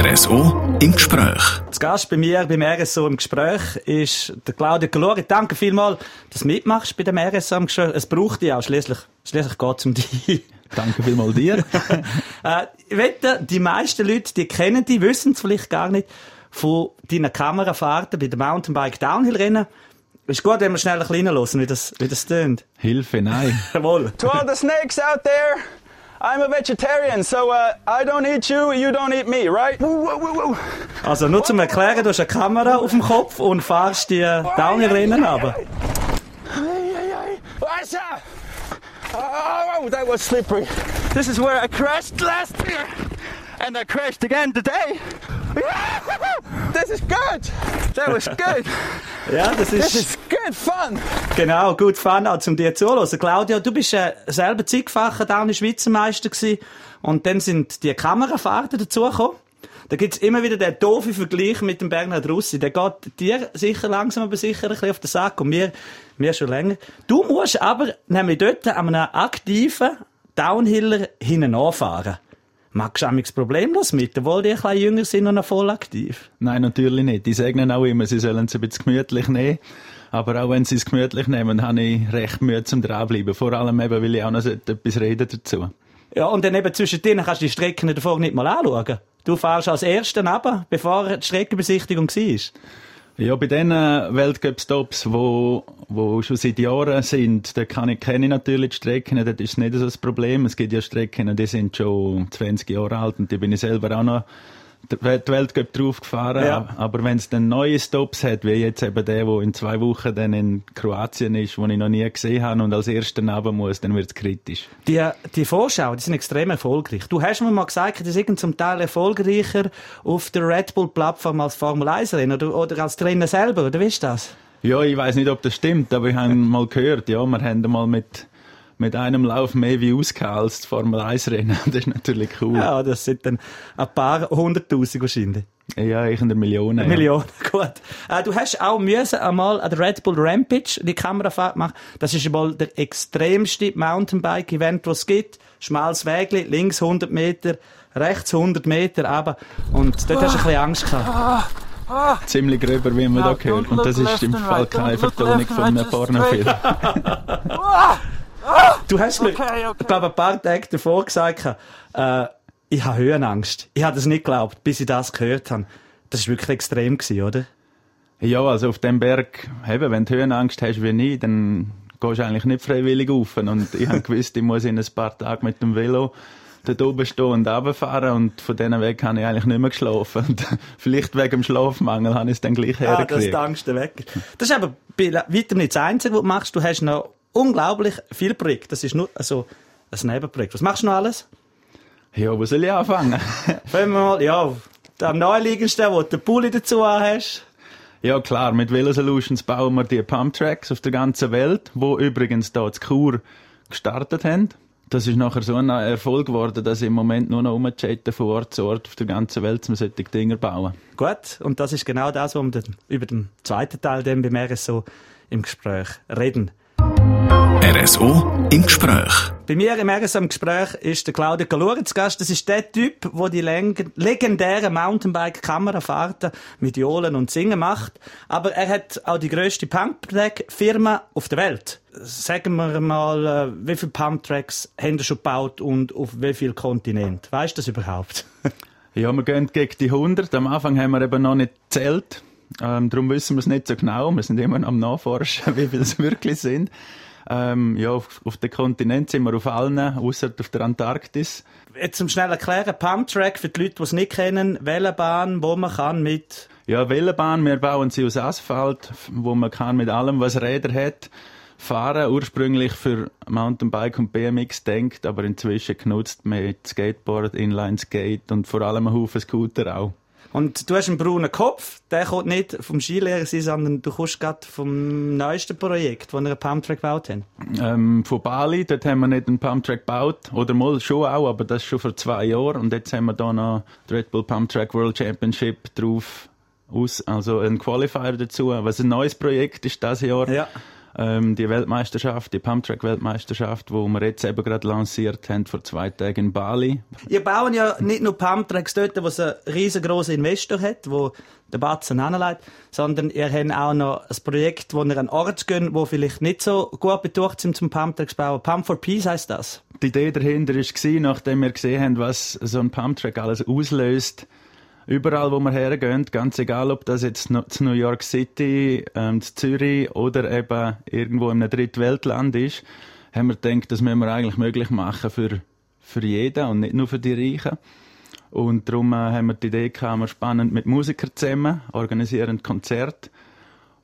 RSO im Gespräch. Das Gast bei mir beim RSO im Gespräch ist der Claudio Calori. Danke vielmals, dass du mitmachst bei dem RSO im Gespräch. Es braucht dich auch. Schließlich, schließlich geht es um dich. Danke vielmals dir. äh, ich wette, die meisten Leute, die kennen dich, wissen es vielleicht gar nicht, von deinen Kamerafahrten bei den Mountainbike Downhill Rennen. Ist gut, wenn wir schnell ein bisschen hören, wie das, wie das tönt. Hilfe, nein. Jawohl. To all the snakes out there, I'm a vegetarian, so uh, I don't eat you, you don't eat me, right? Woo, woo, woo, woo. Also nur zum Erklären, du hast eine Kamera auf dem Kopf und fahrst die Downhill-Rennen aber. Ay, ay, ay. Wasser! Oh, that was slippery. This is where I crashed last year, and I crashed again today. This is good. That was good. Ja, das ist is good fun. genau gut fun, auch zum dir zuhören. Claudia, du bist äh, selber zeitfacher Downhill Schweizer Meister gewesen und dann sind die Kamerafahrten dazugekommen. Da gibt's immer wieder den doofen Vergleich mit dem Bernhard Russi. Der geht dir sicher langsam aber sicher ein bisschen auf den Sack und mir, mir schon länger. Du musst aber nämlich dort an einem aktiven Downhiller hinten anfahren. Magst du amigs problemlos mit, obwohl die ein bisschen jünger sind und noch voll aktiv? Nein, natürlich nicht. Die sagen auch immer, sie sollen es ein bisschen gemütlich nehmen. Aber auch wenn sie es gemütlich nehmen, habe ich recht Mühe zum dranbleiben. Vor allem eben, weil ich auch noch etwas reden dazu. Ja, und dann eben zwischen denen kannst du die Strecken davor nicht mal anschauen. Du fährst als Erster runter, bevor die Streckenbesichtigung war. Ja, bei den Weltcup-Stops, wo, wo schon seit Jahren sind, da kann ich, kenne ich natürlich die Strecken, das ist nicht so das Problem. Es gibt ja Strecken, die sind schon 20 Jahre alt und die bin ich selber auch noch die Weltcup drauf gefahren. Ja. Aber wenn es dann neue Stops hat, wie jetzt eben der, wo in zwei Wochen dann in Kroatien ist, wo ich noch nie gesehen habe und als erster runter muss, dann wird es kritisch. Die, die Vorschau, die sind extrem erfolgreich. Du hast mir mal gesagt, die sind zum Teil erfolgreicher auf der Red Bull-Plattform als Formel 1-Rennen oder, oder als Trainer selber, oder wie ist das? Ja, ich weiß nicht, ob das stimmt, aber ich habe mal gehört, ja, wir haben mal mit, mit einem Lauf mehr als die Formel 1 Rennen. Das ist natürlich cool. Ja, Ja, das sind dann ein paar hunderttausend wahrscheinlich. ja ich in der Millionen. Ja. Millionen, gut. Äh, du hast auch müssen einmal an der Red Bull Rampage die Kamerafahrt machen. Das ist einmal der extremste Mountainbike-Event, das es gibt. Schmales Wägli, links 100 Meter, rechts 100 Meter, aber Und dort hast du ein bisschen Angst gehabt. Ziemlich gröber, wie man Now, da hört. Und das ist im Fall keine Vertonung von einem Pornofilm. Du hast mir, Okay, okay. ich glaube, ein paar Tage davor gesagt, äh, ich habe Höhenangst. Ich habe das nicht geglaubt, bis ich das gehört habe. Das war wirklich extrem, gewesen, oder? Ja, also auf dem Berg, eben, wenn du Höhenangst hast wie ich, dann gehst du eigentlich nicht freiwillig rauf. Und ich habe gewusst, ich muss in ein paar Tagen mit dem Velo dort oben stehen und runterfahren und von diesen Weg habe ich eigentlich nicht mehr geschlafen. Und vielleicht wegen dem Schlafmangel habe ich es dann gleich Ja, das hergekriegt. dankst du weg. Das ist aber bei weitem nicht das Einzige, was du machst. Du hast noch unglaublich viel Projekte. Das ist nur also ein Nebenprojekt. Was machst du noch alles? Ja, wo soll ich anfangen? Fangen wir mal, ja, am naheliegendsten, wo du den Pulli dazu hast. Ja klar, mit Velo Solutions bauen wir die Pumptracks auf der ganzen Welt, wo übrigens da zu Chur gestartet haben. Das ist nachher so ein Erfolg geworden, dass ich im Moment nur noch rumchatten von Ort zu Ort auf der ganzen Welt, um solche Dinger bauen. Gut, und das ist genau das, was wir über den zweiten Teil dann beim RSO im Gespräch reden. RSO im Gespräch. Bei mir im RSO im Gespräch ist der Claudio Caluri zu Gast. Das ist der Typ, der die leg- legendären Mountainbike-Kamerafahrten mit Johlen und Singen macht. Aber er hat auch die grösste Pumptrack-Firma auf der Welt. Sagen wir mal, äh, wie viele Pumptracks haben ihr schon gebaut und auf wie viel Kontinent? Weißt du das überhaupt? Ja, wir gehen gegen die 100. Am Anfang haben wir eben noch nicht gezählt. Ähm, darum wissen wir es nicht so genau. Wir sind immer noch am Nachforschen, wie viele es wirklich sind. Ähm, ja, auf, auf dem Kontinent sind wir auf allen, außer auf der Antarktis. Jetzt zum schnell erklären, Pumptrack für die Leute, die es nicht kennen, Wellenbahn, wo man kann mit Ja, Wellenbahn, wir bauen sie aus Asphalt, wo man kann mit allem, was Räder hat, fahren. Ursprünglich für Mountainbike und BMX denkt, aber inzwischen genutzt mit Skateboard, Inline-Skate und vor allem einen Haufen Scooter auch. Und du hast einen braunen Kopf, der kommt nicht vom Skilehrer sein, sondern du kommst gerade vom neuesten Projekt, das wir einen Pumptrack gebaut haben. Ähm, von Bali, dort haben wir nicht einen Pumptrack gebaut. Oder mal schon auch, aber das schon vor zwei Jahren. Und jetzt haben wir da noch die Red Bull Pumptrack World Championship drauf aus, also ein Qualifier dazu. Was ein neues Projekt ist das Jahr. Ja. Ähm, die Weltmeisterschaft, die Pumptrack-Weltmeisterschaft, wo wir jetzt eben gerade lanciert haben vor zwei Tagen in Bali. Ihr bauen ja nicht nur Pumptracks dort, wo es einen riesengroßen Investor hat, wo der Batzen anlegt, sondern ihr habt auch noch ein Projekt, wo ihr an Ort geht, wo vielleicht nicht so gut betucht sind zum Pumptracks bauen. Pump for Peace heisst das. Die Idee dahinter war, nachdem wir gesehen haben, was so ein Pumptrack alles auslöst, überall, wo wir hergehen, ganz egal, ob das jetzt zu New York City, ähm, zu Zürich oder eben irgendwo in einem Drittweltland ist, haben wir gedacht, das müssen wir eigentlich möglich machen für, für jeden und nicht nur für die Reichen. Und darum äh, haben wir die Idee gehabt, wir spannend mit Musikern zusammen, organisieren Konzerte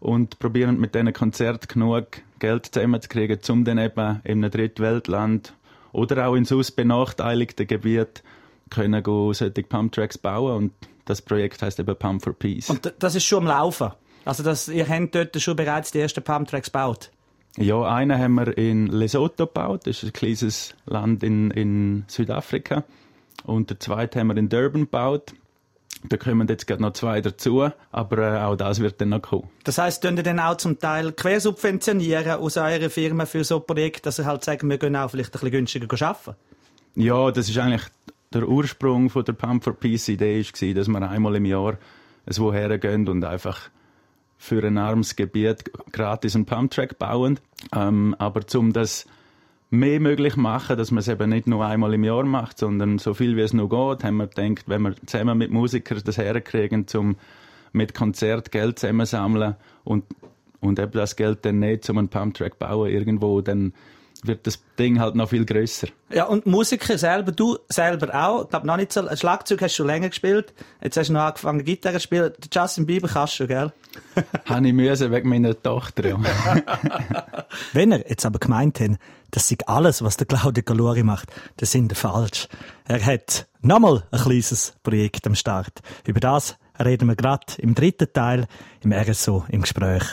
und probieren mit diesen Konzerten genug Geld zusammenzukriegen, um dann eben in einem Drittweltland oder auch in sonst benachteiligten Gebieten können solche Pumptracks bauen und das Projekt heißt eben Pump for Peace. Und das ist schon am Laufen? Also das, ihr habt dort schon bereits die ersten Pumptracks gebaut? Ja, einen haben wir in Lesotho gebaut, das ist ein kleines Land in, in Südafrika. Und den zweiten haben wir in Durban gebaut. Da kommen jetzt gerade noch zwei dazu, aber äh, auch das wird dann noch kommen. Das heisst, könnt ihr dann auch zum Teil quersubventionieren aus eurer Firma für so ein Projekt, dass ihr halt sagen, wir können auch vielleicht ein bisschen günstiger arbeiten? Ja, das ist eigentlich der Ursprung von der Pump for Peace Idee war, dass wir einmal im Jahr woher gehen und einfach für ein armes Gebiet gratis einen Pumptrack bauen. Ähm, aber um das mehr möglich machen, dass man es eben nicht nur einmal im Jahr macht, sondern so viel wie es noch geht, haben wir gedacht, wenn wir zusammen mit Musikern das herkriegen, um mit Konzert Geld zusammensammeln und, und eben das Geld dann nicht zum einen Pumptrack bauen irgendwo, dann wird das Ding halt noch viel größer. Ja, und Musiker selber, du selber auch, ich glaube noch nicht so, ein Schlagzeug hast du schon länger gespielt, jetzt hast du noch angefangen Gitarre zu spielen, Justin Bieber kannst du, gell? Habe ich müssen wegen meiner Tochter, ja. Wenn er jetzt aber gemeint hat, das ist alles, was der Claudio Galori macht, das sind falsch. Er hat nochmal ein kleines Projekt am Start. Über das reden wir gerade im dritten Teil im RSO im Gespräch.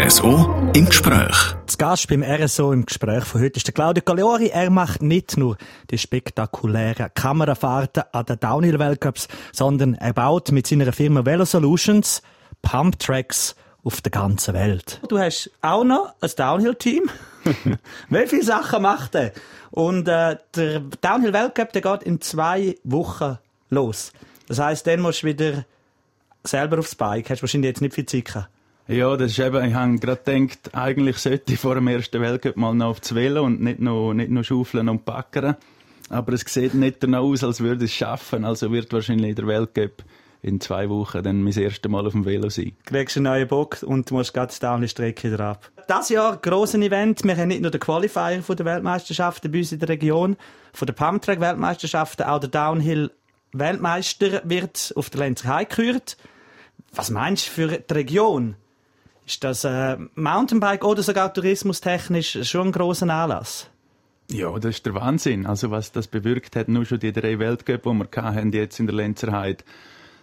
RSO im Gespräch. Das Gast beim RSO im Gespräch von heute ist der Claudio Galeori. Er macht nicht nur die spektakulären Kamerafahrten an den Downhill-Weltcups, sondern er baut mit seiner Firma Velo Solutions Pumptracks auf der ganzen Welt. Du hast auch noch ein Downhill-Team. Wie viele Sachen macht er? Und äh, der Downhill-Weltcup der geht in zwei Wochen los. Das heißt, dann musst du wieder selber aufs Bike. Hast wahrscheinlich jetzt nicht viel Zeit gehabt. Ja, das ist eben, ich habe gerade gedacht, eigentlich sollte ich vor dem ersten Weltcup mal noch aufs Velo und nicht nur, nicht nur schaufeln und packern. Aber es sieht nicht danach aus, als würde ich es schaffen. Also wird wahrscheinlich der Weltcup in zwei Wochen dann mein erstes Mal auf dem Velo sein. Du kriegst einen neuen Bock und du musst gerade die Downhill-Strecke wieder ab. Das Jahr grosses Event. Wir haben nicht nur den Qualifier von der Weltmeisterschaften bei uns in der Region, von der Pumptrack-Weltmeisterschaften, auch der Downhill-Weltmeister wird auf der Lenzerheide gekürt. Was meinst du für die Region? Ist das äh, Mountainbike oder sogar tourismustechnisch schon ein grosser Anlass? Ja, das ist der Wahnsinn. Also was das bewirkt hat, nur schon die drei Weltcup, die wir hatten, jetzt in der Lenzerheide,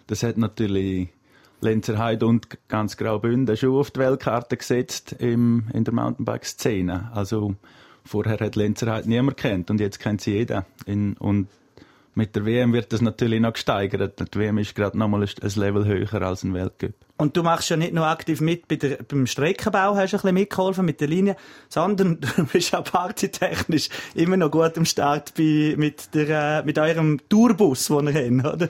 das hat natürlich Lenzerheide und ganz Graubünden schon auf die Weltkarte gesetzt im, in der Mountainbike-Szene. Also vorher hat Lenzerheide niemand kennt und jetzt kennt sie jeder. In, und mit der WM wird das natürlich noch gesteigert. Die WM ist gerade nochmal ein Level höher als ein Weltcup. Und du machst ja nicht nur aktiv mit bei der, beim Streckenbau, hast du ein bisschen mitgeholfen mit der Linie, sondern du bist auch partytechnisch immer noch gut am Start bei, mit, der, äh, mit eurem Tourbus, den ihr habt, oder?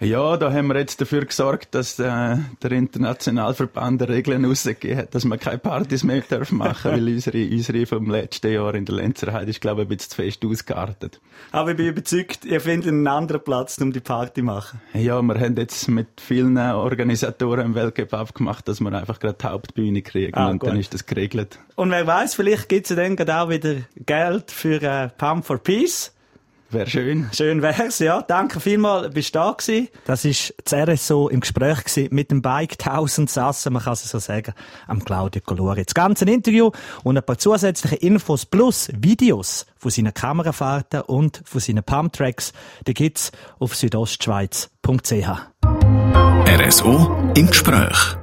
Ja, da haben wir jetzt dafür gesorgt, dass äh, der Internationalverband Regeln rausgegeben hat, dass wir keine Partys mehr dürfen machen, weil unsere, unsere vom letzten Jahr in der Lenzerheide ist, glaube ich, ein bisschen zu fest ausgeartet. Aber ich bin überzeugt, ihr findet einen anderen Platz, um die Party zu machen. Ja, wir haben jetzt mit vielen Organisatoren im Weltcup abgemacht, dass wir einfach gerade die Hauptbühne kriegen ah, und gut. dann ist das geregelt. Und wer weiß, vielleicht gibt es dann auch wieder Geld für äh, Pump for Peace. Wäre schön. Schön wär's, ja. Danke vielmals, bist du da gewesen. Das ist das RSO im Gespräch gewesen mit dem Bike 1000 Sassen, man kann es so sagen, am Claudio Colori. Das ganze Interview und ein paar zusätzliche Infos plus Videos von seinen Kamerafahrten und von seinen Pumptracks, die gibt's auf südostschweiz.ch. RSO im Gespräch.